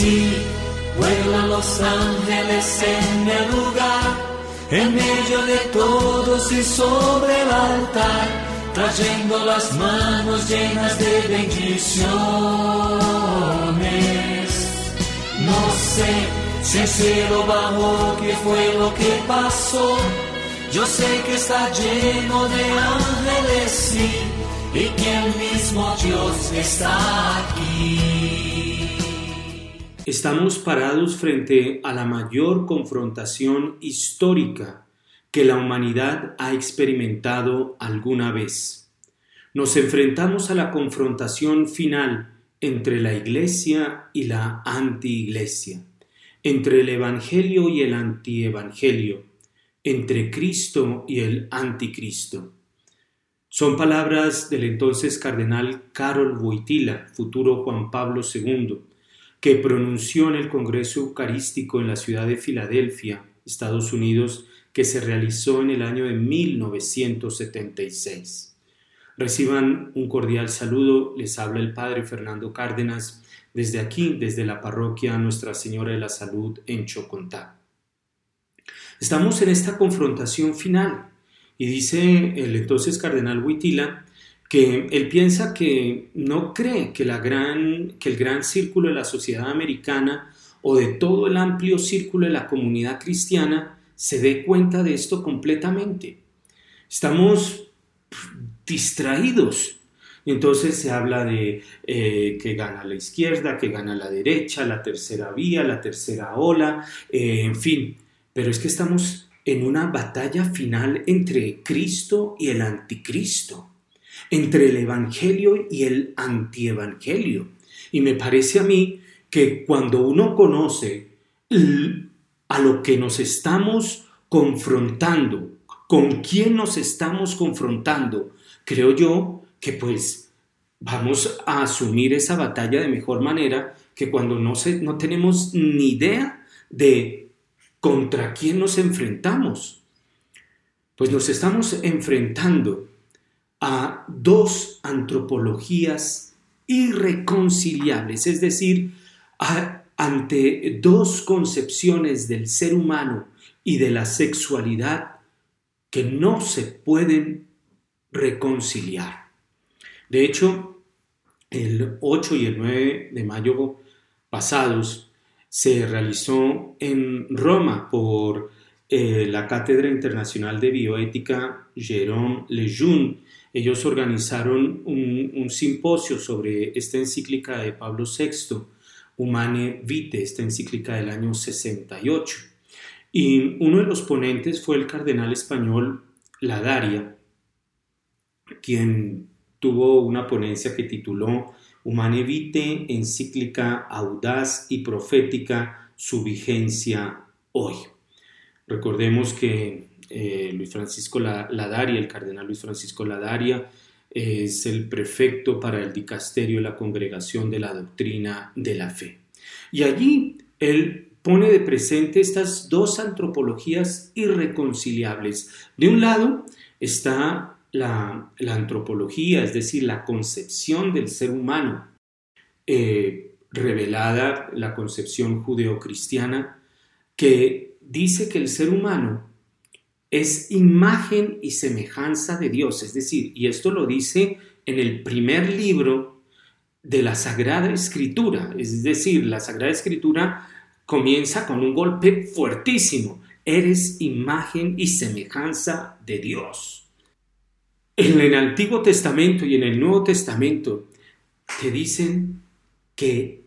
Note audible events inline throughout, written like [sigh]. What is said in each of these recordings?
Sí, vuelan los ángeles en el lugar, en medio de todos y sobre el altar, trayendo las manos llenas de bendiciones. No sé si el cielo bajó, qué fue lo que pasó. Yo sé que está lleno de ángeles, sí, y que el mismo Dios está aquí. Estamos parados frente a la mayor confrontación histórica que la humanidad ha experimentado alguna vez. Nos enfrentamos a la confrontación final entre la iglesia y la antiiglesia, entre el evangelio y el antievangelio, entre Cristo y el anticristo. Son palabras del entonces cardenal Karol Wojtyla, futuro Juan Pablo II, que pronunció en el Congreso Eucarístico en la ciudad de Filadelfia, Estados Unidos, que se realizó en el año de 1976. Reciban un cordial saludo, les habla el Padre Fernando Cárdenas desde aquí, desde la parroquia Nuestra Señora de la Salud en Chocontá. Estamos en esta confrontación final y dice el entonces cardenal Huitila que él piensa que no cree que, la gran, que el gran círculo de la sociedad americana o de todo el amplio círculo de la comunidad cristiana se dé cuenta de esto completamente. Estamos distraídos. Entonces se habla de eh, que gana la izquierda, que gana la derecha, la tercera vía, la tercera ola, eh, en fin. Pero es que estamos en una batalla final entre Cristo y el anticristo, entre el Evangelio y el antievangelio. Y me parece a mí que cuando uno conoce a lo que nos estamos confrontando, con quién nos estamos confrontando, creo yo que pues vamos a asumir esa batalla de mejor manera que cuando no, se, no tenemos ni idea de contra quién nos enfrentamos. Pues nos estamos enfrentando a dos antropologías irreconciliables, es decir, ante dos concepciones del ser humano y de la sexualidad que no se pueden reconciliar. De hecho, el 8 y el 9 de mayo pasados se realizó en Roma por eh, la Cátedra Internacional de Bioética Jérôme Lejeune. Ellos organizaron un, simposio sobre esta encíclica de Pablo VI, Humane Vitae, esta encíclica del año 68. Y uno de los ponentes fue el cardenal español Ladaria, quien tuvo una ponencia que tituló Humane Vitae, encíclica audaz y profética, su vigencia hoy. Recordemos que eh, Luis Francisco Ladaria, el cardenal Luis Francisco Ladaria, es el prefecto para el dicasterio de la congregación de la doctrina de la fe. Y allí él pone de presente estas dos antropologías irreconciliables. De un lado está la, antropología, es decir, la concepción del ser humano, eh, revelada, la concepción judeocristiana, que dice que el ser humano es imagen y semejanza de Dios, es decir, y esto lo dice en el primer libro de la Sagrada Escritura, es decir, la Sagrada Escritura comienza con un golpe fuertísimo, eres imagen y semejanza de Dios. En el Antiguo Testamento y en el Nuevo Testamento te dicen que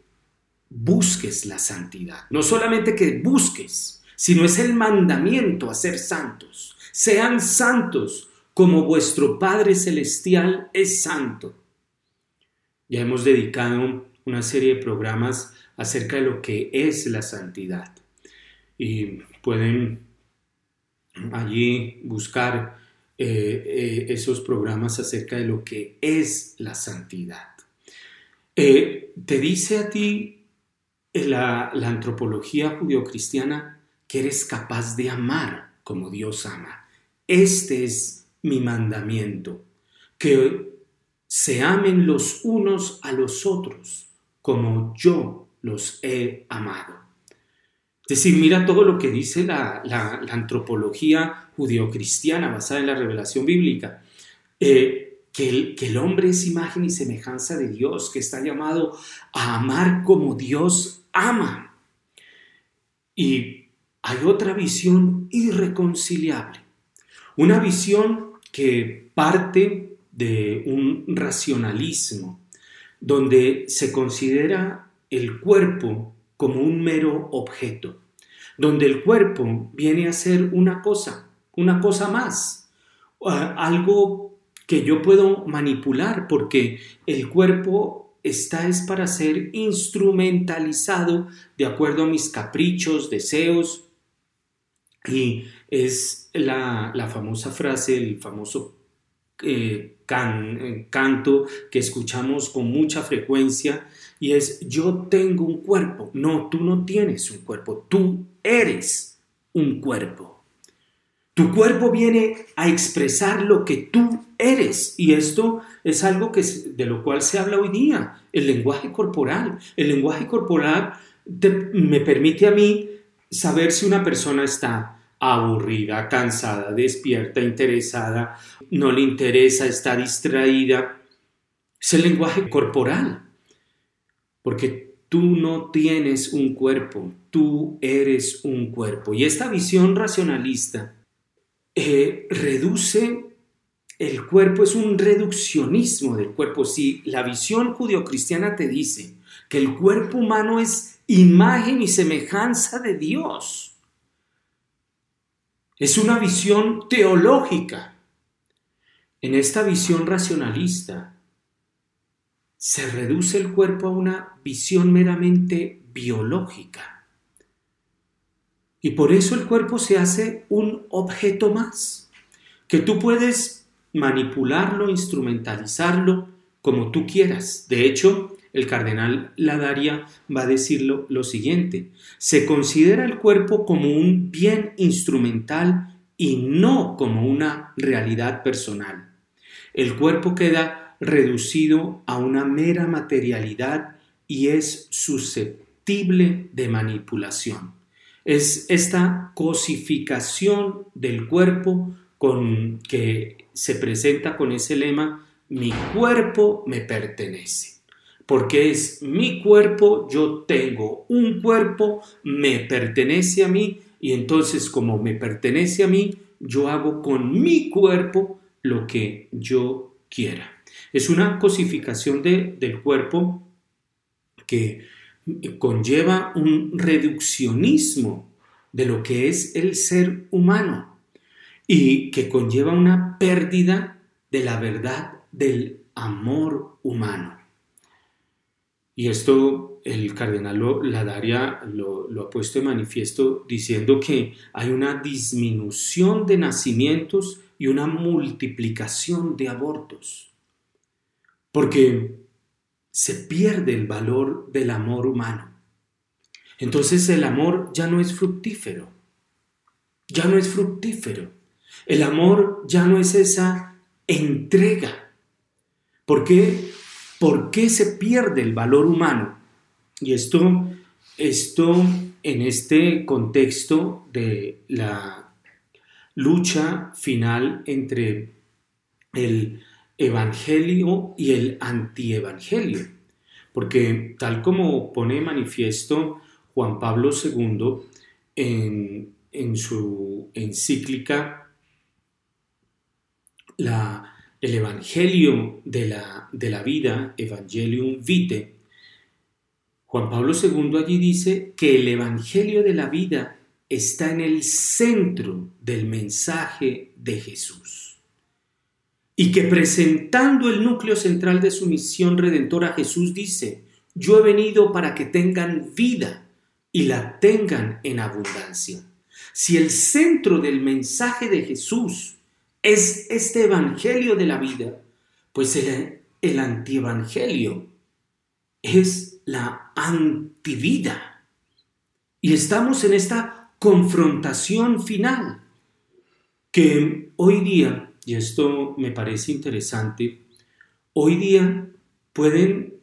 busques la santidad. No solamente que busques, sino es el mandamiento a ser santos. Sean santos como vuestro Padre Celestial es santo. Ya hemos dedicado una serie de programas acerca de lo que es la santidad. Y pueden allí buscar eh, eh, esos programas acerca de lo que es la santidad. Eh, te dice a ti la, la antropología judio-cristiana que eres capaz de amar como Dios ama. Este es mi mandamiento, que se amen los unos a los otros como yo los he amado. Es decir, mira todo lo que dice la, antropología judeocristiana basada en la revelación bíblica. Eh, que, el, que el hombre es imagen y semejanza de Dios, que está llamado a amar como Dios ama. Y hay otra visión irreconciliable, una visión que parte de un racionalismo, donde se considera el cuerpo como un mero objeto, donde el cuerpo viene a ser una cosa, una cosa más, algo que yo puedo manipular porque el cuerpo está es para ser instrumentalizado de acuerdo a mis caprichos, deseos, y es la, famosa frase, el famoso eh, eh, canto que escuchamos con mucha frecuencia y es yo tengo un cuerpo. No, tú no tienes un cuerpo, tú eres un cuerpo. Tu cuerpo viene a expresar lo que tú eres y esto es algo que de lo cual se habla hoy día, el lenguaje corporal. El lenguaje corporal me permite a mí saber si una persona está aburrida, cansada, despierta, interesada, no le interesa, está distraída. Es el lenguaje corporal porque tú no tienes un cuerpo, tú eres un cuerpo. Y esta visión racionalista eh, reduce el cuerpo, es un reduccionismo del cuerpo. Si la visión judio-cristiana te dice que el cuerpo humano es imagen y semejanza de Dios, es una visión teológica. En esta visión racionalista, se reduce el cuerpo a una visión meramente biológica. Y por eso el cuerpo se hace un objeto más, que tú puedes manipularlo, instrumentalizarlo como tú quieras. De hecho, el cardenal Ladaria va a decirlo lo siguiente, se considera el cuerpo como un bien instrumental y no como una realidad personal. El cuerpo queda reducido a una mera materialidad y es susceptible de manipulación. Es esta cosificación del cuerpo con que se presenta con ese lema mi cuerpo me pertenece. Porque es mi cuerpo, yo tengo un cuerpo, me pertenece a mí y entonces como me pertenece a mí, yo hago con mi cuerpo lo que yo quiera. Es una cosificación del cuerpo que conlleva un reduccionismo de lo que es el ser humano y que conlleva una pérdida de la verdad del amor humano. Y esto el cardenal Ladaria lo, lo ha puesto de manifiesto diciendo que hay una disminución de nacimientos y una multiplicación de abortos porque se pierde el valor del amor humano. Entonces el amor ya no es fructífero, ya no es fructífero. El amor ya no es esa entrega. ¿Por qué? ¿Por qué se pierde el valor humano? Y esto, esto en este contexto de la lucha final entre el evangelio y el antievangelio. Porque tal como pone manifiesto Juan Pablo II en, en su encíclica la, el Evangelio de la, de la vida, Evangelium Vitae, Juan Pablo II allí dice que el Evangelio de la vida está en el centro del mensaje de Jesús y que presentando el núcleo central de su misión redentora, Jesús dice, Yo he venido para que tengan vida y la tengan en abundancia. Si el centro del mensaje de Jesús es este Evangelio de la vida, pues el, el antievangelio es la antivida. Y estamos en esta confrontación final que hoy día, y esto me parece interesante, hoy día pueden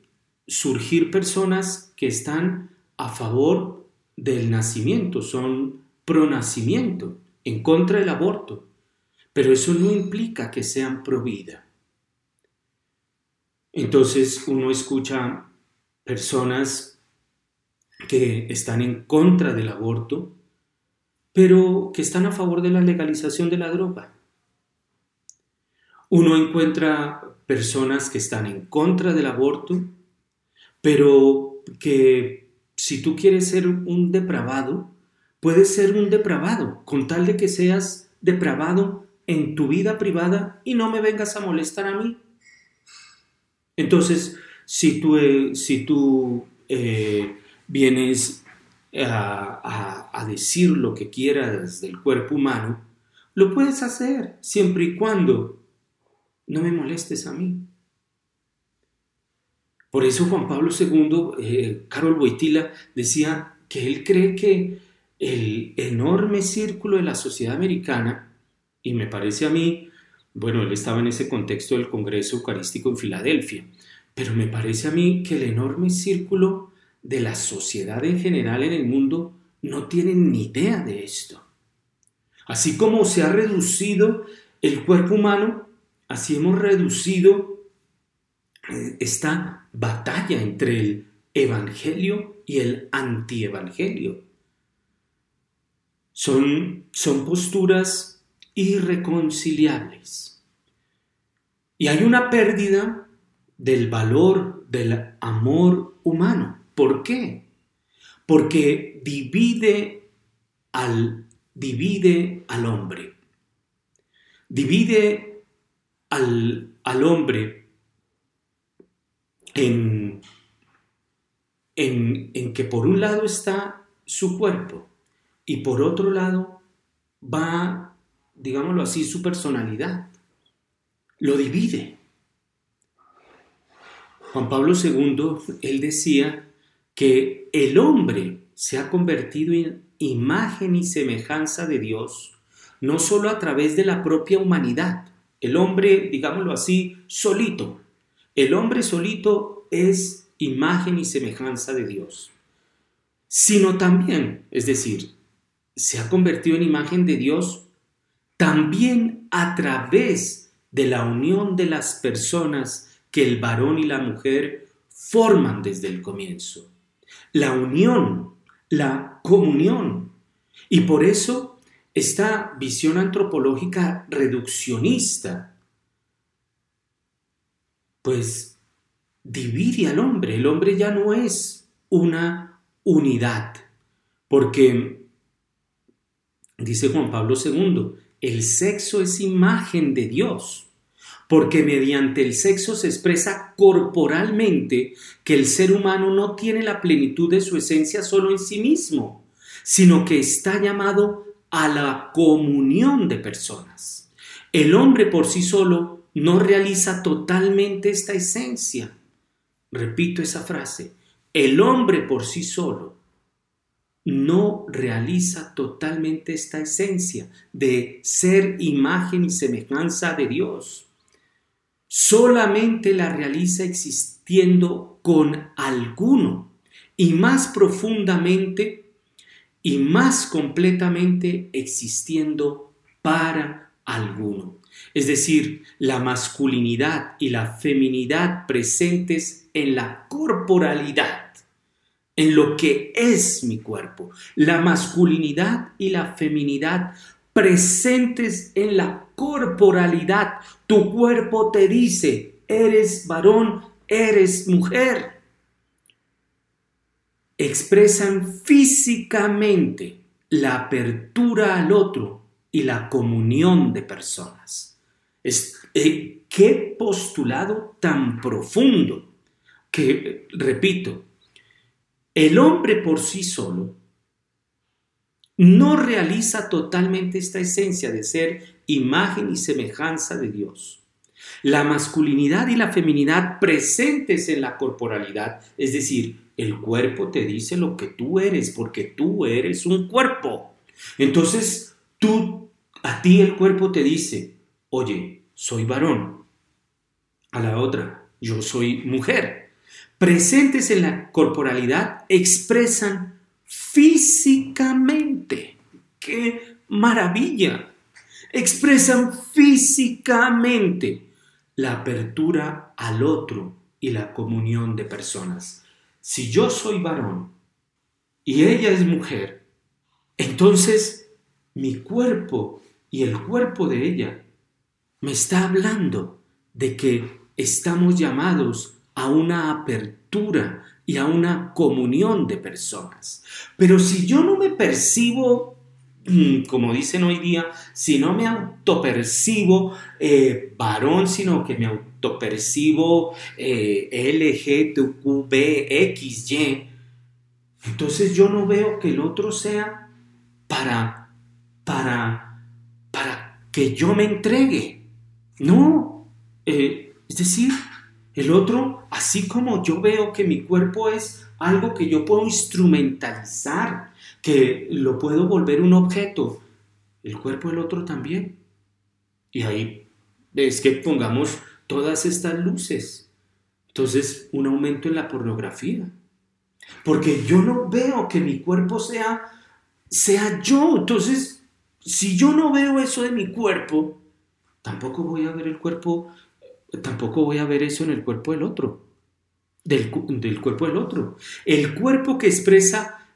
surgir personas que están a favor del nacimiento, son pro nacimiento, en contra del aborto, pero eso no implica que sean pro vida. Entonces uno escucha personas que están en contra del aborto, pero que están a favor de la legalización de la droga. Uno encuentra personas que están en contra del aborto, pero que si tú quieres ser un depravado, puedes ser un depravado, con tal de que seas depravado en tu vida privada y no me vengas a molestar a mí. Entonces, si tú, eh, si tú eh, vienes a, a decir lo que quieras del cuerpo humano, lo puedes hacer siempre y cuando no me molestes a mí. Por eso Juan Pablo II, eh, Carol Boitila, decía que él cree que el enorme círculo de la sociedad americana, y me parece a mí, bueno, él estaba en ese contexto del Congreso Eucarístico en Filadelfia, pero me parece a mí que el enorme círculo de la sociedad en general en el mundo no tiene ni idea de esto. Así como se ha reducido el cuerpo humano, así hemos reducido eh, esta batalla entre el evangelio y el antievangelio. Son, son posturas irreconciliables. Y hay una pérdida del valor del amor humano. ¿Por qué? Porque divide al, divide al hombre. Divide al, al hombre en, en, en que por un lado está su cuerpo y por otro lado va, digámoslo así, su personalidad. Lo divide. Juan Pablo II, él decía que el hombre se ha convertido en imagen y semejanza de Dios, no solo a través de la propia humanidad, el hombre, digámoslo así, solito. El hombre solito es imagen y semejanza de Dios, sino también, es decir, se ha convertido en imagen de Dios también a través de la unión de las personas que el varón y la mujer forman desde el comienzo. La unión, la comunión. Y por eso esta visión antropológica reduccionista, pues divide al hombre. El hombre ya no es una unidad, porque, dice Juan Pablo II, el sexo es imagen de Dios porque mediante el sexo se expresa corporalmente que el ser humano no tiene la plenitud de su esencia solo en sí mismo, sino que está llamado a la comunión de personas. El hombre por sí solo no realiza totalmente esta esencia. Repito esa frase, el hombre por sí solo no realiza totalmente esta esencia de ser imagen y semejanza de Dios solamente la realiza existiendo con alguno y más profundamente y más completamente existiendo para alguno. Es decir, la masculinidad y la feminidad presentes en la corporalidad, en lo que es mi cuerpo. La masculinidad y la feminidad presentes en la corporalidad. Tu cuerpo te dice, eres varón, eres mujer. Expresan físicamente la apertura al otro y la comunión de personas. Es, eh, ¿Qué postulado tan profundo? que, repito, el hombre por sí solo no realiza totalmente esta esencia de ser imagen y semejanza de Dios. La masculinidad y la feminidad presentes en la corporalidad, es decir, el cuerpo te dice lo que tú eres, porque tú eres un cuerpo. Entonces, tú, a ti el cuerpo te dice, oye, soy varón. A la otra, yo soy mujer. Presentes en la corporalidad expresan físicamente. ¡Qué maravilla! Expresan físicamente la apertura al otro y la comunión de personas. Si yo soy varón y ella es mujer, entonces mi cuerpo y el cuerpo de ella me está hablando de que estamos llamados a una apertura y a una comunión de personas. Pero si yo no me percibo, mm, como dicen hoy día, si no me autopercibo eh, varón, sino que me autopercibo eh, LGTQBXY, entonces yo no veo que el otro sea para, para, para que yo me entregue. No, eh, es decir, el otro, así como yo veo que mi cuerpo es algo que yo puedo instrumentalizar, que lo puedo volver un objeto, el cuerpo del otro también. Y ahí es que pongamos todas estas luces. Entonces, un aumento en la pornografía. Porque yo no veo que mi cuerpo sea, sea yo. Entonces, si yo no veo eso de mi cuerpo, tampoco voy a ver el cuerpo tampoco voy a ver eso en el cuerpo del otro, del, cuerpo del otro. El cuerpo que expresa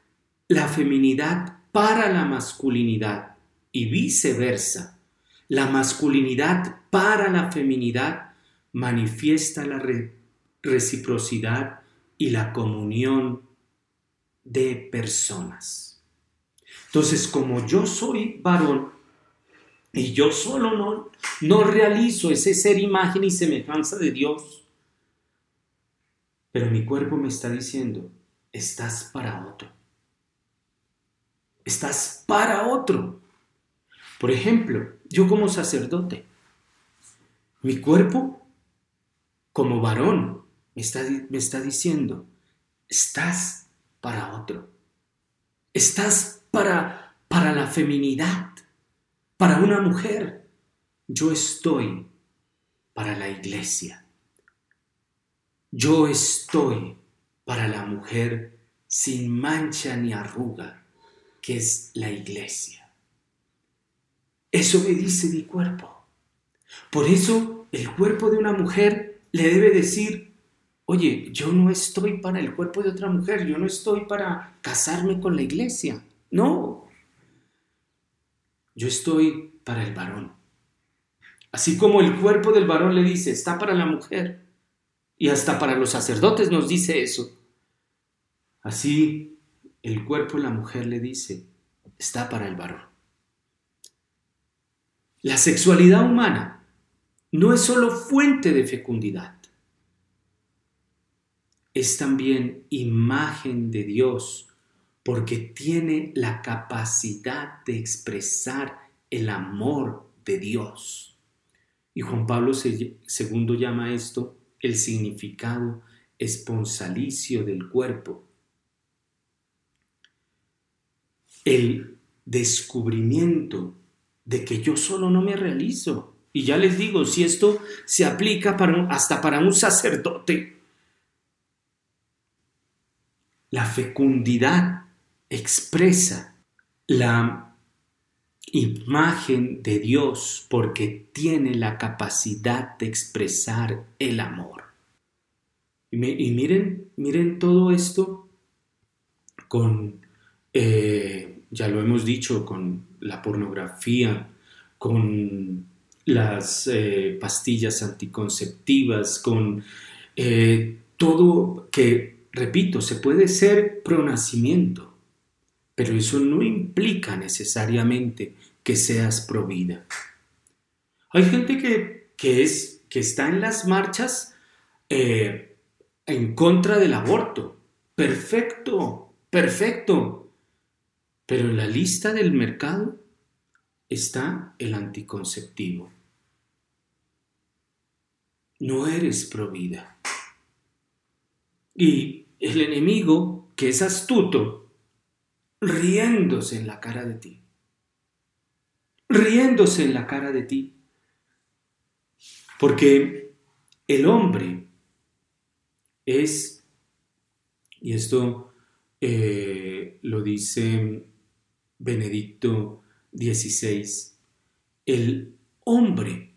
la feminidad para la masculinidad y viceversa. La masculinidad para la feminidad manifiesta la reciprocidad y la comunión de personas. Entonces, como yo soy varón, y yo solo no, no realizo ese ser imagen y semejanza de Dios. Pero mi cuerpo me está diciendo, estás para otro. Estás para otro. Por ejemplo, yo como sacerdote, mi cuerpo como varón me está, me está diciendo, estás para otro. Estás para, para la feminidad para una mujer, yo estoy para la iglesia. Yo estoy para la mujer sin mancha ni arruga, que es la iglesia. Eso me dice mi cuerpo. Por eso el cuerpo de una mujer le debe decir, oye, yo no estoy para el cuerpo de otra mujer, yo no estoy para casarme con la iglesia. No, yo estoy para el varón. Así como el cuerpo del varón le dice, está para la mujer. Y hasta para los sacerdotes nos dice eso. Así el cuerpo de la mujer le dice, está para el varón. La sexualidad humana no es solo fuente de fecundidad, es también imagen de Dios porque tiene la capacidad de expresar el amor de Dios. Y Juan Pablo II llama esto el significado esponsalicio del cuerpo. El descubrimiento de que yo solo no me realizo. Y ya les digo, si esto se aplica para, hasta para un sacerdote, la fecundidad expresa la imagen de Dios porque tiene la capacidad de expresar el amor. Y, miren, miren todo esto con, eh, ya lo hemos dicho, con la pornografía, con las eh, pastillas anticonceptivas, con eh, todo que, repito, se puede ser pronacimiento, pero eso no implica necesariamente que seas provida. Hay gente que, es, que está en las marchas eh, en contra del aborto. Perfecto, perfecto. Pero en la lista del mercado está el anticonceptivo. No eres provida. Y el enemigo, que es astuto, riéndose en la cara de ti. Riéndose en la cara de ti. Porque el hombre es, y esto eh, lo dice Benedicto XVI, el hombre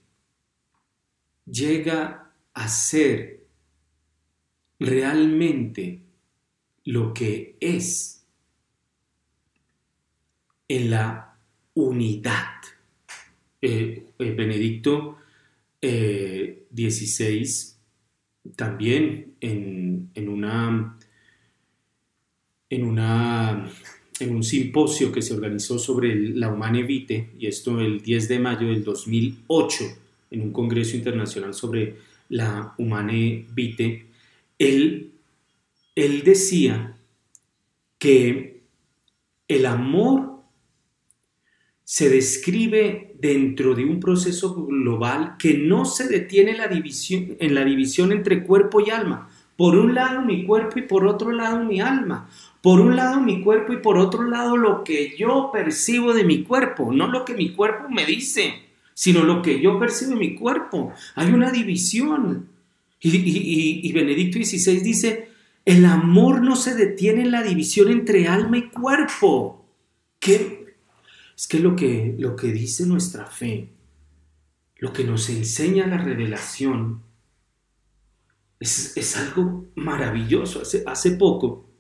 llega a ser realmente lo que es en la unidad. Eh, eh, Benedicto XVI también en, en, una, en, una, en un simposio que se organizó sobre la Humane Vitae, y esto el 10 de mayo del 2008, en un congreso internacional sobre la Humane Vitae, él, él decía que el amor se describe dentro de un proceso global que no se detiene en la, división, en la división entre cuerpo y alma. Por un lado mi cuerpo y por otro lado mi alma. Por un lado mi cuerpo y por otro lado lo que yo percibo de mi cuerpo, no lo que mi cuerpo me dice, sino lo que yo percibo de mi cuerpo. Hay una división. Y, y Benedicto XVI dice, el amor no se detiene en la división entre alma y cuerpo. ¿Qué, es que lo que, lo que dice nuestra fe, lo que nos enseña la revelación, es, algo maravilloso. Hace, hace poco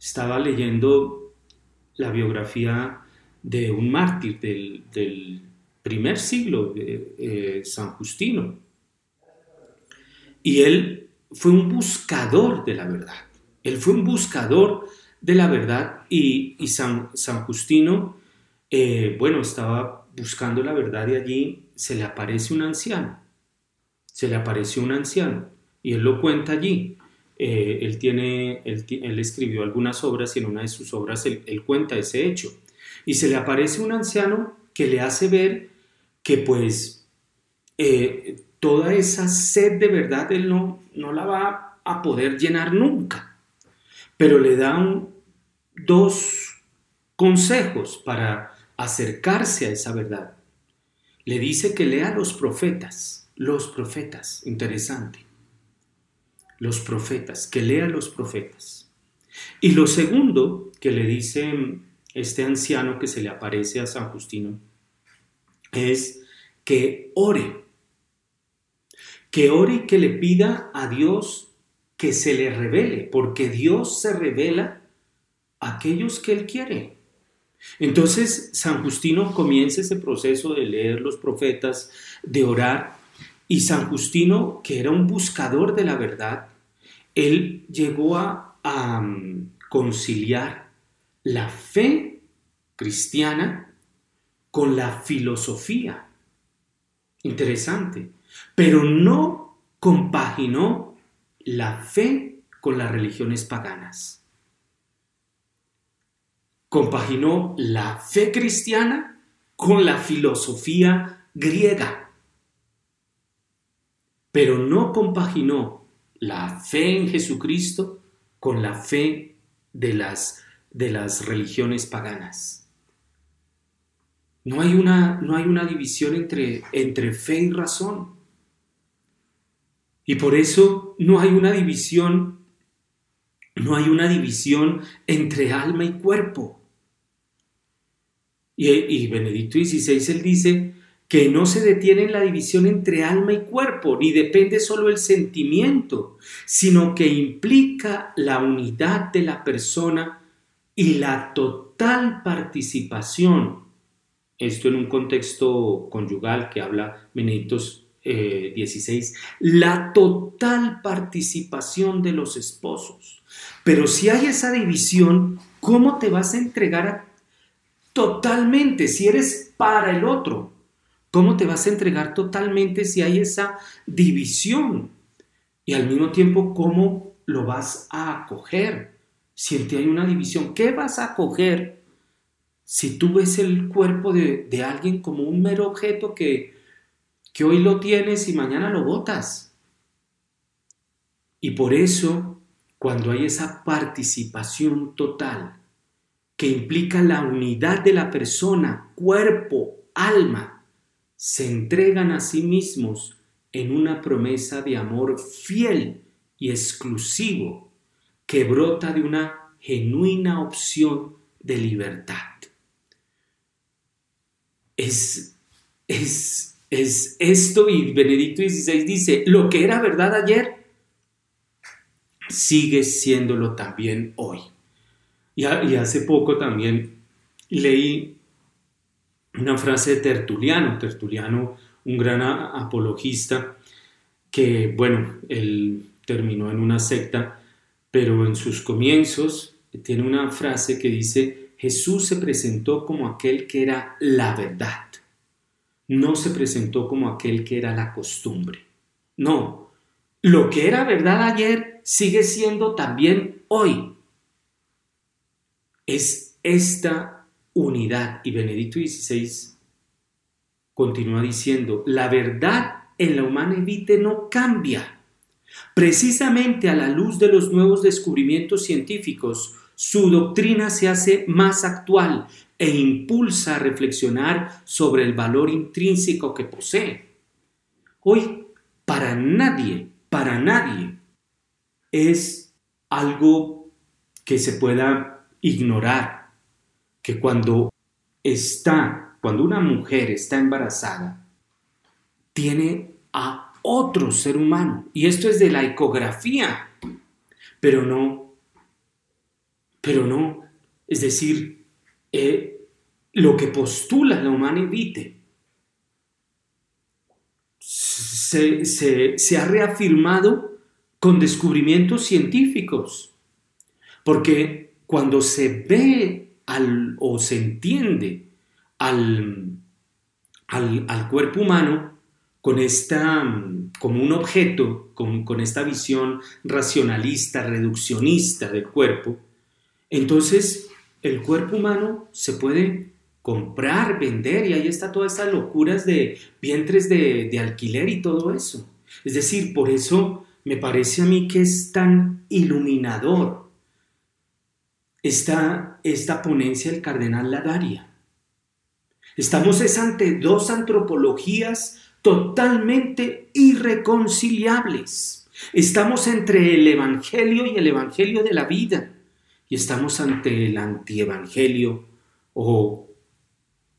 estaba leyendo la biografía de un mártir del, primer siglo, eh, San Justino. Y él fue un buscador de la verdad. Él fue un buscador de la verdad y, San, San Justino eh, bueno, estaba buscando la verdad y allí se le aparece un anciano, se le apareció un anciano y él lo cuenta allí. Eh, él, tiene, él, escribió algunas obras y en una de sus obras él, cuenta ese hecho. Y se le aparece un anciano que le hace ver que pues eh, toda esa sed de verdad él no, no la va a poder llenar nunca. Pero le da dos consejos para acercarse a esa verdad. Le dice que lea los profetas, los profetas, interesante. Los profetas, que lea los profetas. Y lo segundo que le dice este anciano que se le aparece a San Justino es que ore, que ore y que le pida a Dios que se le revele, porque Dios se revela a aquellos que Él quiere. Entonces, San Justino comienza ese proceso de leer los profetas, de orar, y San Justino, que era un buscador de la verdad, él llegó a, mm, conciliar la fe cristiana con la filosofía. Interesante. Pero no compaginó la fe con las religiones paganas compaginó la fe cristiana con la filosofía griega, pero no compaginó la fe en Jesucristo con la fe de las, de las religiones paganas. No hay una, no hay una división entre, entre fe y razón. Y por eso no hay una división, no hay una división entre alma y cuerpo. Y, Benedicto XVI él dice que no se detiene en la división entre alma y cuerpo, ni depende solo el sentimiento, sino que implica la unidad de la persona y la total participación. Esto en un contexto conyugal que habla Benedicto eh, la total participación de los esposos. Pero si hay esa división, ¿cómo te vas a entregar a totalmente si eres para el otro? ¿Cómo te vas a entregar totalmente si hay esa división? Y al mismo tiempo, ¿cómo lo vas a acoger? Si en ti hay una división, ¿qué vas a acoger si tú ves el cuerpo de, de alguien como un mero objeto que, que hoy lo tienes y mañana lo botas? Y por eso, cuando hay esa participación total, que implica la unidad de la persona, cuerpo, alma, se entregan a sí mismos en una promesa de amor fiel y exclusivo que brota de una genuina opción de libertad. Es, es, es esto y Benedicto XVI dice, lo que era verdad ayer sigue siéndolo también hoy. Y, hace poco también leí una frase de Tertuliano, Tertuliano, un gran apologista, que, bueno, él terminó en una secta, pero en sus comienzos tiene una frase que dice, Jesús se presentó como aquel que era la verdad, no se presentó como aquel que era la costumbre. No, lo que era verdad ayer sigue siendo también hoy es esta unidad. Y Benedicto XVI continúa diciendo, la verdad en la humana evite no cambia. Precisamente a la luz de los nuevos descubrimientos científicos, su doctrina se hace más actual e impulsa a reflexionar sobre el valor intrínseco que posee. Hoy, para nadie, para nadie, es algo que se pueda ignorar que cuando está, cuando una mujer está embarazada, tiene a otro ser humano. Y esto es de la ecografía. Pero no, pero no, es decir, eh, lo que postula la humana se, se ha reafirmado con descubrimientos científicos. Porque cuando se ve al, o se entiende al, al, cuerpo humano con esta, como un objeto, con, con esta visión racionalista, reduccionista del cuerpo, entonces el cuerpo humano se puede comprar, vender, y ahí está todas estas locuras de vientres de, de, alquiler y todo eso. Es decir, por eso me parece a mí que es tan iluminador está esta ponencia del cardenal Ladaria. Estamos es ante dos antropologías totalmente irreconciliables. Estamos entre el Evangelio y el Evangelio de la vida. Y estamos ante el antievangelio o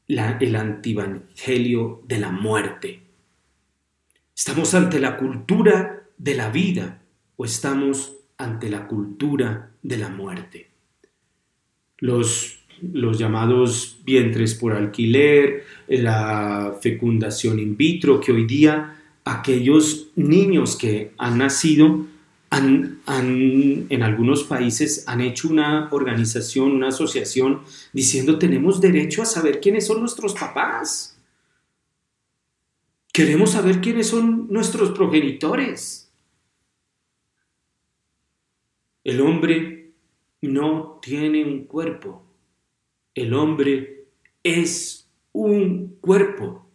el antievangelio de la muerte. Estamos ante la cultura de la vida o estamos ante la cultura de la muerte los, los llamados vientres por alquiler, la fecundación in vitro, que hoy día aquellos niños que han nacido han, en algunos países han hecho una organización, una asociación diciendo tenemos derecho a saber quiénes son nuestros papás. Queremos saber quiénes son nuestros progenitores. El hombre no tiene un cuerpo. El hombre es un cuerpo.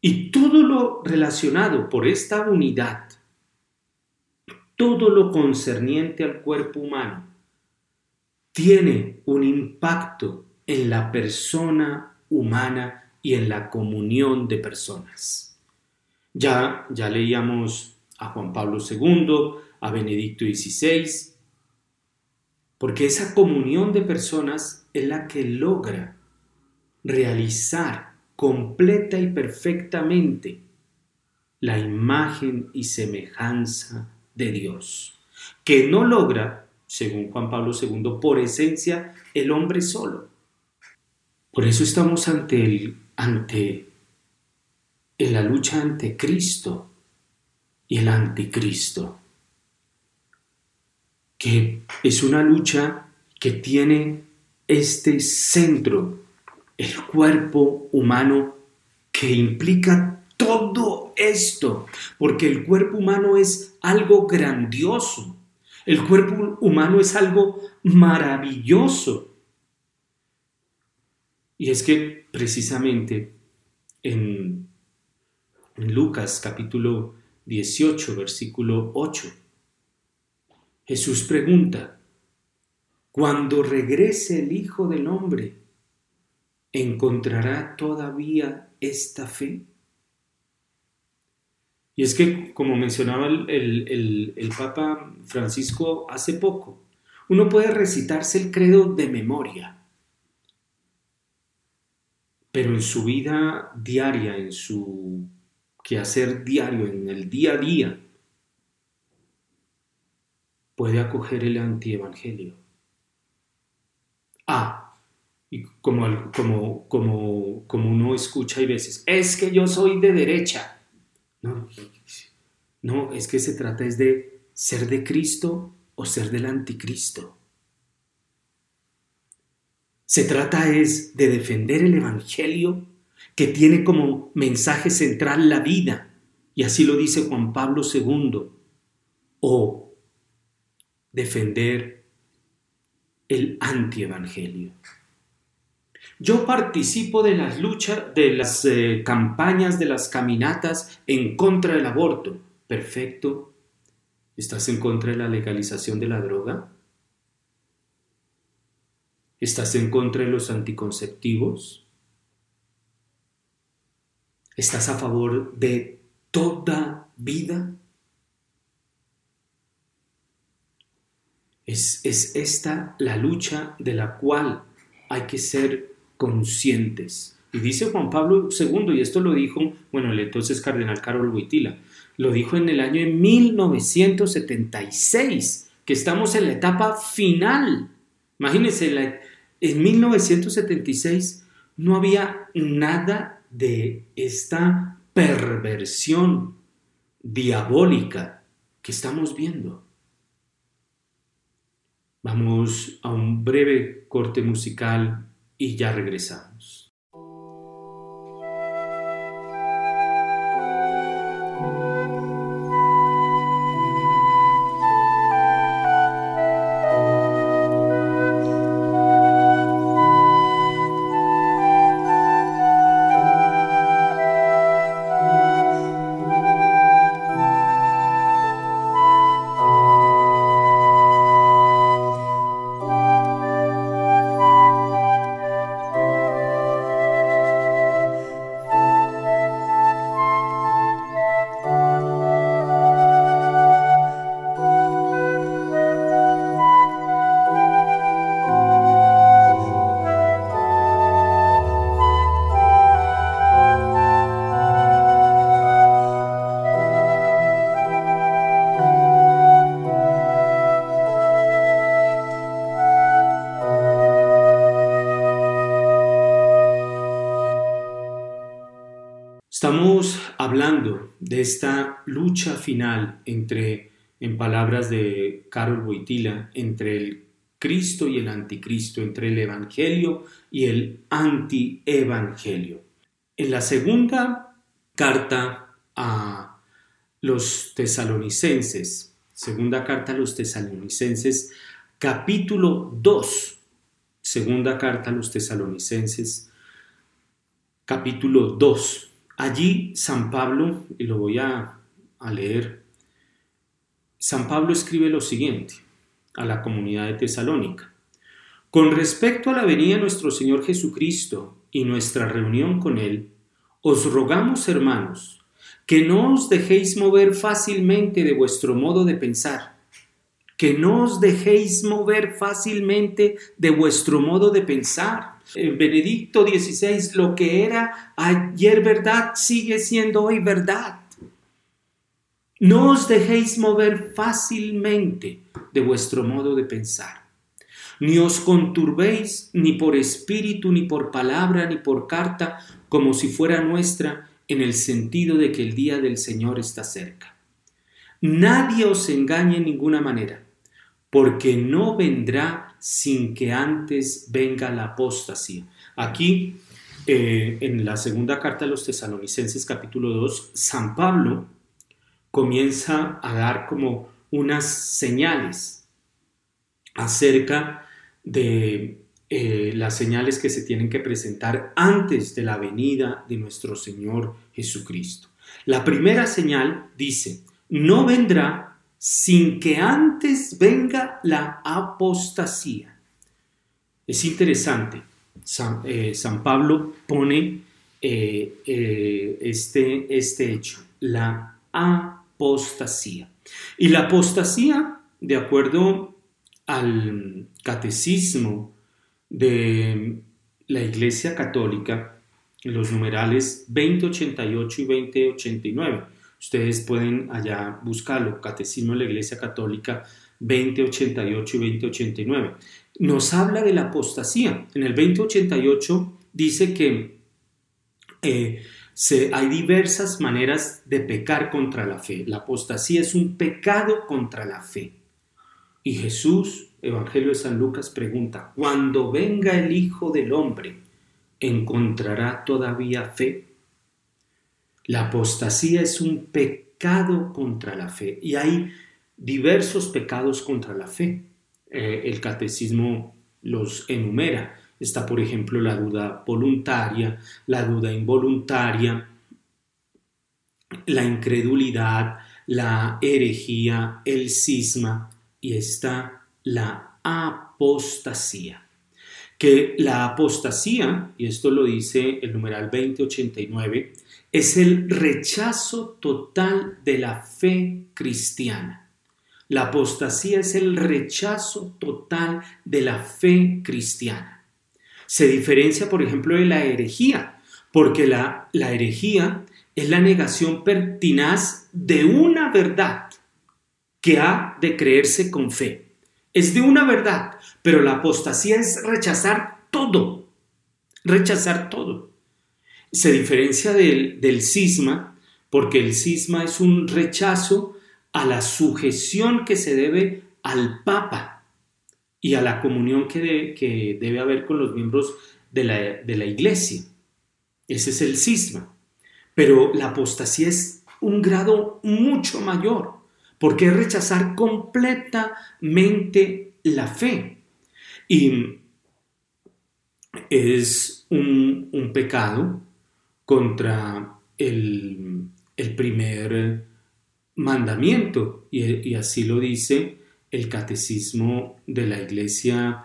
Y todo lo relacionado por esta unidad, todo lo concerniente al cuerpo humano, tiene un impacto en la persona humana y en la comunión de personas. Ya, ya leíamos a Juan Pablo II, a Benedicto XVI, porque esa comunión de personas es la que logra realizar completa y perfectamente la imagen y semejanza de Dios, que no logra, según Juan Pablo II, por esencia el hombre solo. Por eso estamos ante, el, ante en la lucha ante Cristo y el anticristo que es una lucha que tiene este centro, el cuerpo humano, que implica todo esto, porque el cuerpo humano es algo grandioso, El cuerpo humano es algo maravilloso. Y es que precisamente en, Lucas capítulo 18, versículo 8, Jesús pregunta, cuando regrese el Hijo del Hombre, ¿encontrará todavía esta fe? Y es que, como mencionaba el, el, Papa Francisco hace poco, uno puede recitarse el credo de memoria, pero en su vida diaria, en su quehacer diario, en el día a día, puede acoger el antievangelio. Ah, y como, como, como, como uno escucha y veces, es que yo soy de derecha. No, no, es que se trata es de ser de Cristo o ser del anticristo. Se trata es de defender el Evangelio que tiene como mensaje central la vida, y así lo dice Juan Pablo II, o defender el antievangelio. Yo participo de las luchas, de las eh, campañas, de las caminatas en contra del aborto. Perfecto. ¿Estás en contra de la legalización de la droga? ¿Estás en contra de los anticonceptivos? ¿Estás a favor de toda vida? Es, es esta la lucha de la cual hay que ser conscientes. Y dice Juan Pablo II, y esto lo dijo, bueno, el entonces cardenal Carol Wojtyla, lo dijo en el año de 1976, que estamos en la etapa final. Imagínense, en 1976 no había nada de esta perversión diabólica que estamos viendo. Vamos a un breve corte musical y ya regresamos. Final entre, en palabras de Carol Boitila, entre el Cristo y el anticristo, entre el Evangelio y el antievangelio. En la segunda carta a los tesalonicenses, segunda carta a los tesalonicenses, capítulo 2, segunda carta a los tesalonicenses, capítulo 2, Allí San Pablo, y lo voy a, leer, San Pablo escribe lo siguiente a la comunidad de Tesalónica. Con respecto a la venida de nuestro Señor Jesucristo y nuestra reunión con Él, os rogamos, hermanos, que no os dejéis mover fácilmente de vuestro modo de pensar, que no os dejéis mover fácilmente de vuestro modo de pensar Benedicto XVI, lo que era ayer verdad sigue siendo hoy verdad. No os dejéis mover fácilmente de vuestro modo de pensar. Ni os conturbéis ni por espíritu, ni por palabra, ni por carta, como si fuera nuestra, en el sentido de que el día del Señor está cerca. Nadie os engañe en ninguna manera, porque no vendrá sin que antes venga la apostasía. Aquí, eh, en la segunda carta de los tesalonicenses capítulo 2, San Pablo comienza a dar como unas señales acerca de eh, las señales que se tienen que presentar antes de la venida de nuestro Señor Jesucristo. La primera señal dice, no vendrá sin que antes venga la apostasía. Es interesante, San, eh, Pablo pone eh, este, este hecho, la apostasía. Y la apostasía, de acuerdo al catecismo de la Iglesia Católica, los numerales 2088 y 2089. Ustedes pueden allá buscarlo, Catecismo de la Iglesia Católica 2088 y 2089. Nos habla de la apostasía. En el 2088 dice que eh, hay diversas maneras de pecar contra la fe. La apostasía es un pecado contra la fe. Y Jesús, Evangelio de San Lucas, pregunta, cuando venga el Hijo del Hombre, ¿encontrará todavía fe? La apostasía es un pecado contra la fe y hay diversos pecados contra la fe. Eh, el catecismo los enumera. Está, por ejemplo, la duda voluntaria, la duda involuntaria, la incredulidad, la herejía, el cisma, y está la apostasía. Que la apostasía, y esto lo dice el numeral 2089, es el rechazo total de la fe cristiana. La apostasía es el rechazo total de la fe cristiana. Se diferencia, por ejemplo, de la herejía, porque la, la herejía es la negación pertinaz de una verdad que ha de creerse con fe. Es de una verdad, pero la apostasía es rechazar todo, rechazar todo. Se diferencia del, del cisma, porque el cisma es un rechazo a la sujeción que se debe al Papa y a la comunión que, debe haber con los miembros de la, iglesia. Ese es el cisma. Pero la apostasía es un grado mucho mayor porque es rechazar completamente la fe. Y es un, pecado contra el, primer mandamiento, y, así lo dice el catecismo de la Iglesia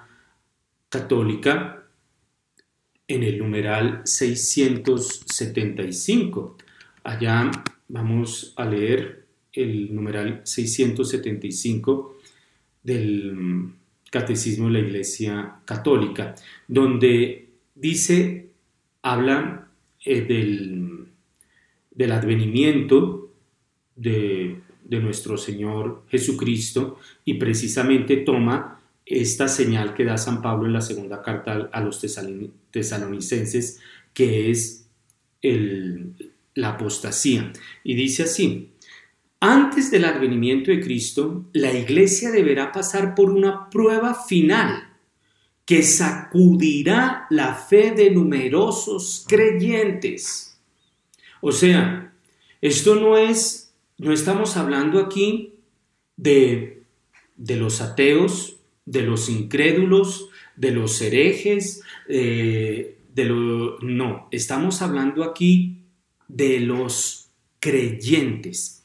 Católica en el numeral 675. Allá vamos a leer el numeral 675 del Catecismo de la Iglesia Católica, donde dice, habla eh, del, del, advenimiento de, de nuestro Señor Jesucristo y precisamente toma esta señal que da San Pablo en la segunda carta a los tesalonicenses, que es la apostasía. Y dice así, antes del advenimiento de Cristo, la iglesia deberá pasar por una prueba final que sacudirá la fe de numerosos creyentes. O sea, esto no es, no estamos hablando aquí de, de los ateos, de los incrédulos, de los herejes, eh, de lo, no, estamos hablando aquí de los creyentes.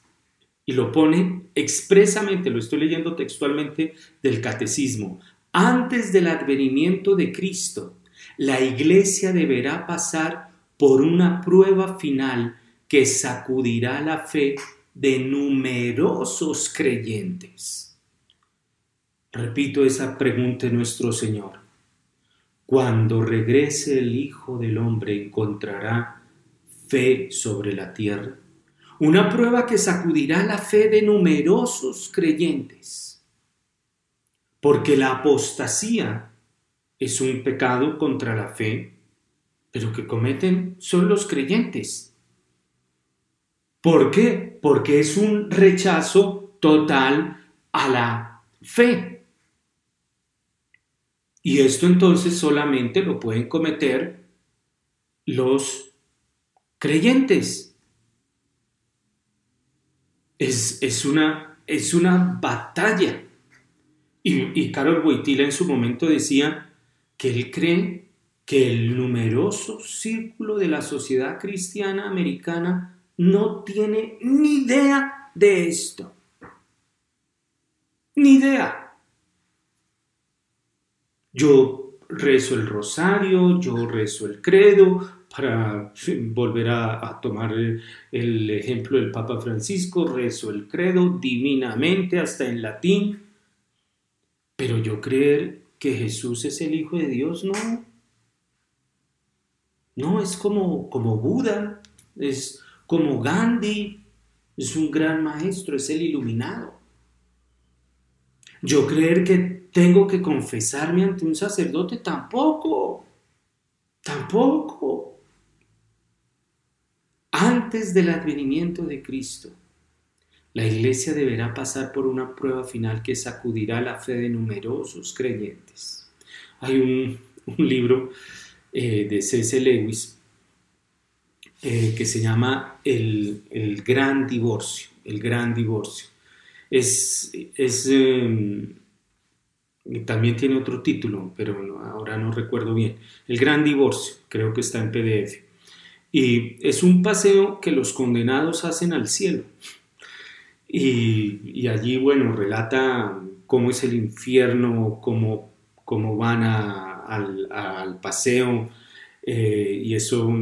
Y lo pone expresamente, lo estoy leyendo textualmente del catecismo, antes del advenimiento de Cristo, la iglesia deberá pasar por una prueba final que sacudirá la fe de numerosos creyentes. Repito esa pregunta de nuestro Señor. Cuando regrese el Hijo del Hombre, ¿encontrará fe sobre la tierra? una prueba que sacudirá la fe de numerosos creyentes, porque la apostasía es un pecado contra la fe, pero que cometen son los creyentes. ¿Por qué? Porque es un rechazo total a la fe. Y esto entonces solamente lo pueden cometer los creyentes. Es, una, es una batalla. Y, y Carol Boitila en su momento decía que él cree que el numeroso círculo de la sociedad cristiana americana no tiene ni idea de esto. Ni idea. Yo rezo el rosario, yo rezo el credo, para volver a, tomar el, ejemplo del Papa Francisco, rezo el credo divinamente, hasta en latín, pero yo creer que Jesús es el Hijo de Dios, no. No, es como, como Buda, es como Gandhi, es un gran maestro, es el iluminado. Yo creer que tengo que confesarme ante un sacerdote, tampoco, tampoco antes del advenimiento de Cristo. La iglesia deberá pasar por una prueba final que sacudirá la fe de numerosos creyentes. Hay un, libro eh, de C.S. Lewis eh, que se llama el, Gran Divorcio. El Gran Divorcio. Es, es em, también tiene otro título, pero ahora no recuerdo bien. El Gran Divorcio, creo que está en PDF. Y es un paseo que los condenados hacen al cielo. Y, allí, bueno, relata cómo es el infierno, cómo, cómo van al, paseo. Eh, y eso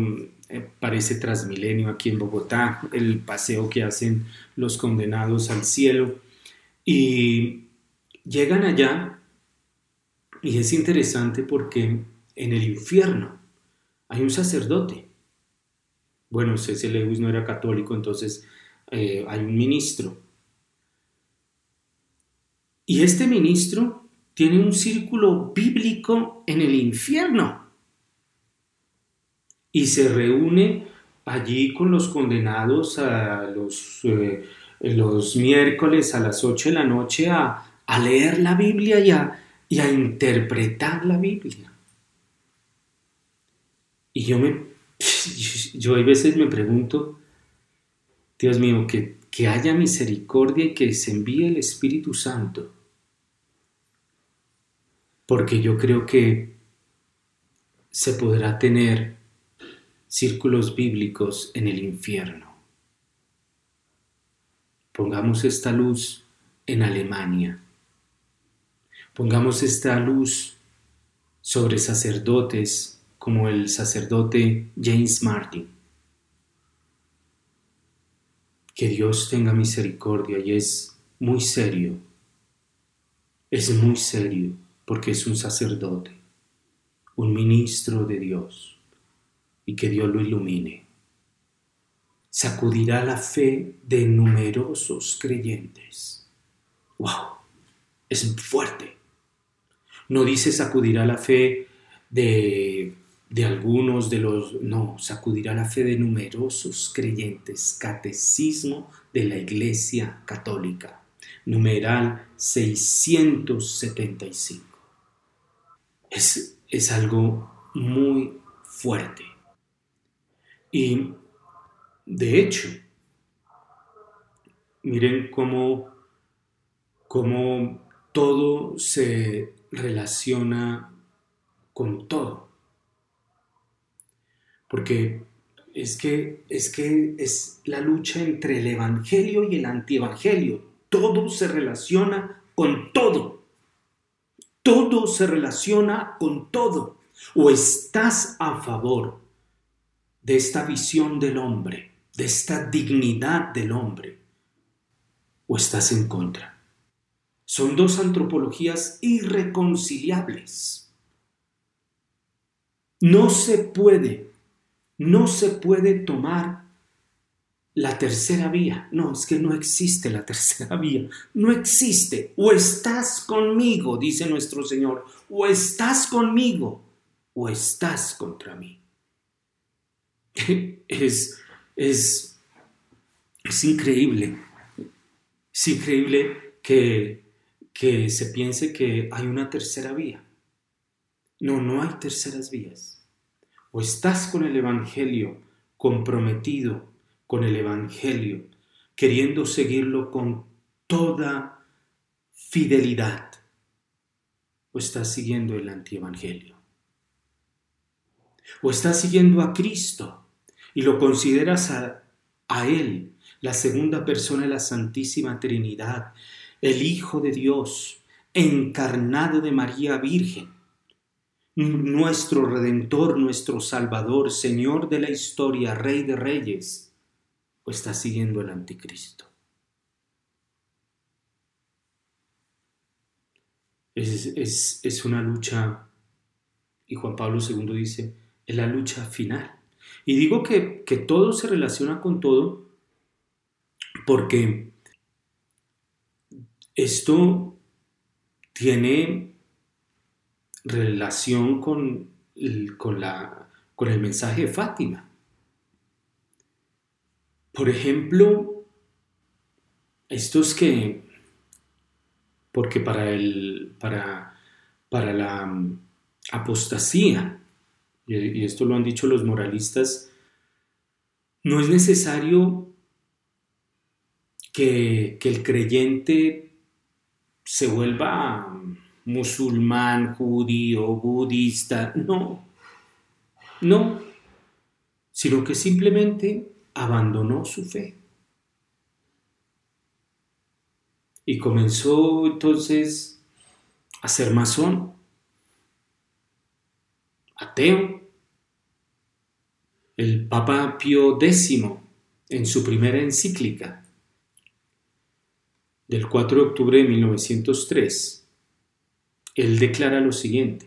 eh, parece transmilenio aquí en Bogotá, el paseo que hacen los condenados al cielo. Y llegan allá y es interesante porque en el infierno hay un sacerdote bueno, C.C. Lewis no era católico, entonces eh, hay un ministro. Y este ministro tiene un círculo bíblico en el infierno. Y se reúne allí con los condenados a los, eh, los miércoles a las 8 de la noche a, leer la Biblia y a, y a interpretar la Biblia. Y yo me [laughs] yo hay veces me pregunto, Dios mío, que, que haya misericordia y que se envíe el Espíritu Santo. Porque yo creo que se podrá tener círculos bíblicos en el infierno. Pongamos esta luz en Alemania. Pongamos esta luz sobre sacerdotes como el sacerdote James Martin. Que Dios tenga misericordia y es muy serio. Es muy serio porque es un sacerdote, un ministro de Dios y que Dios lo ilumine. Sacudirá la fe de numerosos creyentes. ¡Wow! Es fuerte. No dice sacudirá la fe de de algunos de los, no, sacudirá la fe de numerosos creyentes, catecismo de la Iglesia Católica, numeral 675. Es, es algo muy fuerte. Y de hecho, miren cómo, cómo todo se relaciona con todo porque es que, es que es la lucha entre el Evangelio y el antievangelio. Todo se relaciona con todo. Todo se relaciona con todo. O estás a favor de esta visión del hombre, de esta dignidad del hombre, o estás en contra. Son dos antropologías irreconciliables. No se puede no se puede tomar la tercera vía. No, es que no existe la [laughs] tercera vía. No existe. O estás conmigo, dice nuestro Señor, o estás conmigo, o estás contra mí. [laughs] Es, es, es increíble. Es increíble que, que se piense que hay una tercera vía. No, no hay terceras vías o estás con el Evangelio, comprometido con el Evangelio, queriendo seguirlo con toda fidelidad, o estás siguiendo el antievangelio? ¿O estás siguiendo a Cristo y lo consideras a, a Él, la segunda persona de la Santísima Trinidad, el Hijo de Dios, encarnado de María Virgen, nuestro Redentor, nuestro Salvador, Señor de la historia, Rey de Reyes, o estás siguiendo el anticristo? Es, una lucha, y Juan Pablo II dice, es la lucha final. Y digo que, que todo se relaciona con todo porque esto tiene relación con el, con, la, con el mensaje de Fátima. Por ejemplo, estos que, porque para, el, para, para la mm, apostasía, y esto lo han dicho los moralistas, no es necesario que, el creyente se vuelva musulmán, judío, budista, no, no, sino que simplemente abandonó su fe. Y comenzó entonces a ser masón, ateo. El Papa Pío X, en su primera encíclica, del 4 de octubre de 1903, él declara lo siguiente,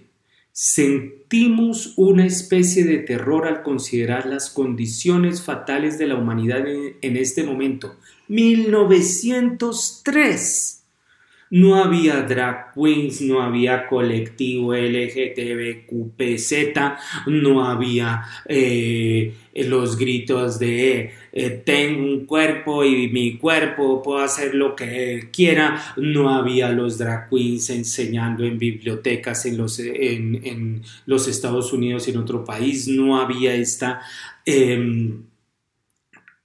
sentimos una especie de terror al considerar las condiciones fatales de la humanidad en, este momento. 1903 no había drag queens, no había colectivo LGTBQPZ, no había eh, los gritos de eh, tengo un cuerpo y mi cuerpo puedo hacer lo que quiera, no había los drag queens enseñando en bibliotecas en los, en, los Estados Unidos y en otro país, no había esta... Em,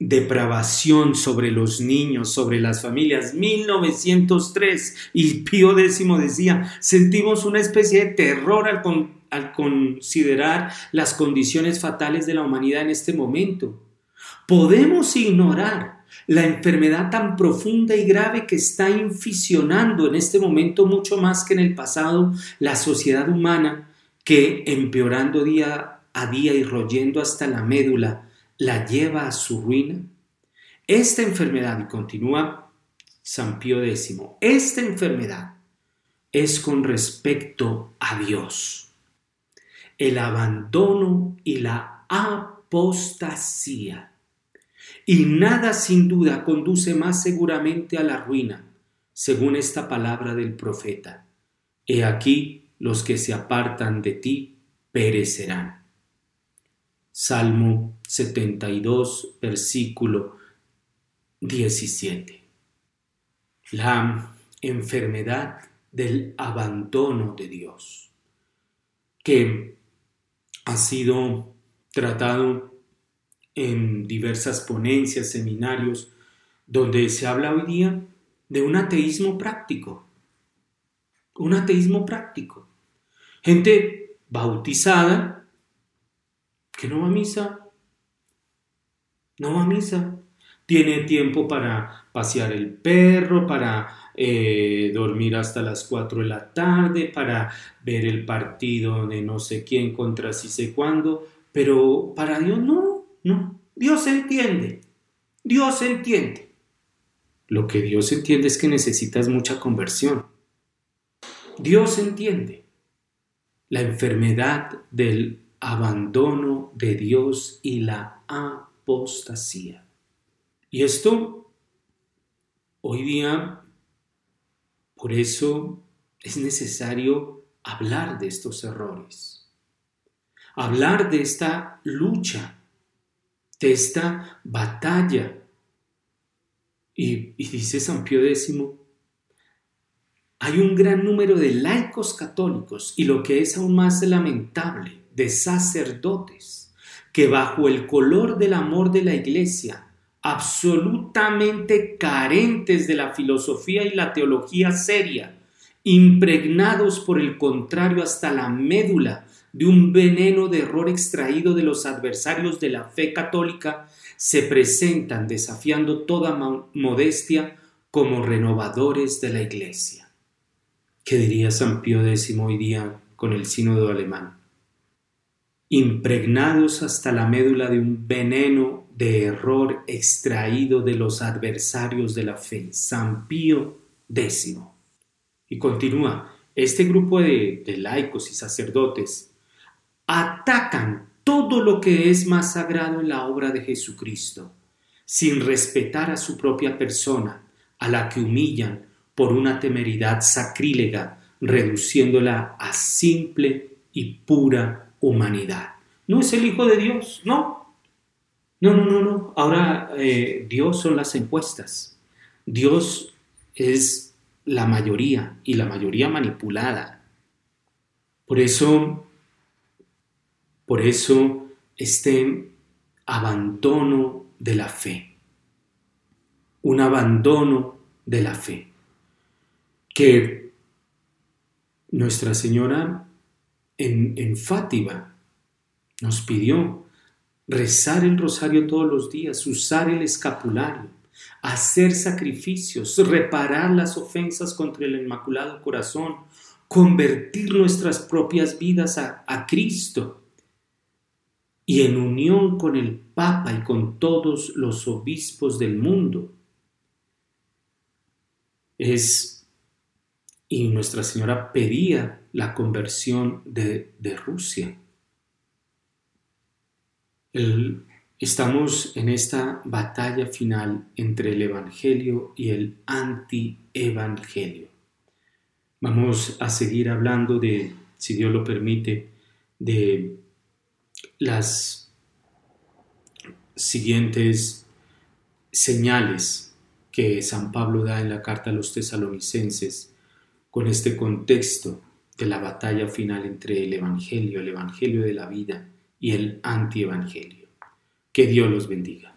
depravación sobre los niños, sobre las familias. 1903 y Pío X decía, sentimos una especie de terror al, al considerar las condiciones fatales de la humanidad en este momento. Podemos ignorar la enfermedad tan profunda y grave que está inficionando en este momento mucho más que en el pasado la sociedad humana, que empeorando día a día y royendo hasta la médula, la lleva a su ruina? Esta enfermedad, y continúa San Pío X, esta enfermedad es con respecto a Dios. El abandono y la apostasía. Y nada sin duda conduce más seguramente a la ruina, según esta palabra del profeta. He aquí los que se apartan de ti perecerán. Salmo 72, versículo 17. La enfermedad del abandono de Dios, que ha sido tratado en diversas ponencias, seminarios, donde se habla hoy día de un ateísmo práctico. Un ateísmo práctico. Gente bautizada que no va a misa. No va a misa. Tiene tiempo para pasear el perro, para eh, dormir hasta las 4 de la tarde, para ver el partido de no sé quién contra si sé cuándo, pero para Dios no, no. Dios entiende. Dios entiende. Lo que Dios entiende es que necesitas mucha conversión. Dios entiende la enfermedad del abandono de Dios y la apostasía. Y esto, hoy día, por eso es necesario hablar de estos errores, hablar de esta lucha, de esta batalla. Y, dice San Pío X, hay un gran número de laicos católicos y lo que es aún más lamentable, de sacerdotes que bajo el color del amor de la iglesia, absolutamente carentes de la filosofía y la teología seria, impregnados por el contrario hasta la médula de un veneno de error extraído de los adversarios de la fe católica, se presentan desafiando toda modestia como renovadores de la Iglesia. ¿Qué diría San Pío X hoy día con el sínodo alemán? Impregnados hasta la médula de un veneno de error extraído de los adversarios de la fe, San Pío X. Y continúa, este grupo de, laicos y sacerdotes atacan todo lo que es más sagrado en la obra de Jesucristo, sin respetar a su propia persona, a la que humillan por una temeridad sacrílega, reduciéndola a simple y pura humanidad. No es el Hijo de Dios, no. No, no, no, no. Ahora eh, Dios son las encuestas. Dios es la mayoría y la mayoría manipulada. Por eso, por eso este abandono de la fe un abandono de la fe. Que Nuestra Señora en, Fátima nos pidió rezar el rosario todos los días, usar el escapulario, hacer sacrificios, reparar las ofensas contra el Inmaculado Corazón, convertir nuestras propias vidas a, a Cristo. Y en unión con el Papa y con todos los obispos del mundo, es, y Nuestra Señora pedía la conversión de, Rusia. estamos en esta batalla final entre el Evangelio y el anti-Evangelio. Vamos a seguir hablando de, si Dios lo permite, de las siguientes señales que San Pablo da en la carta a los tesalonicenses con este contexto de la batalla final entre el Evangelio, el Evangelio de la vida y el antievangelio. Que Dios los bendiga.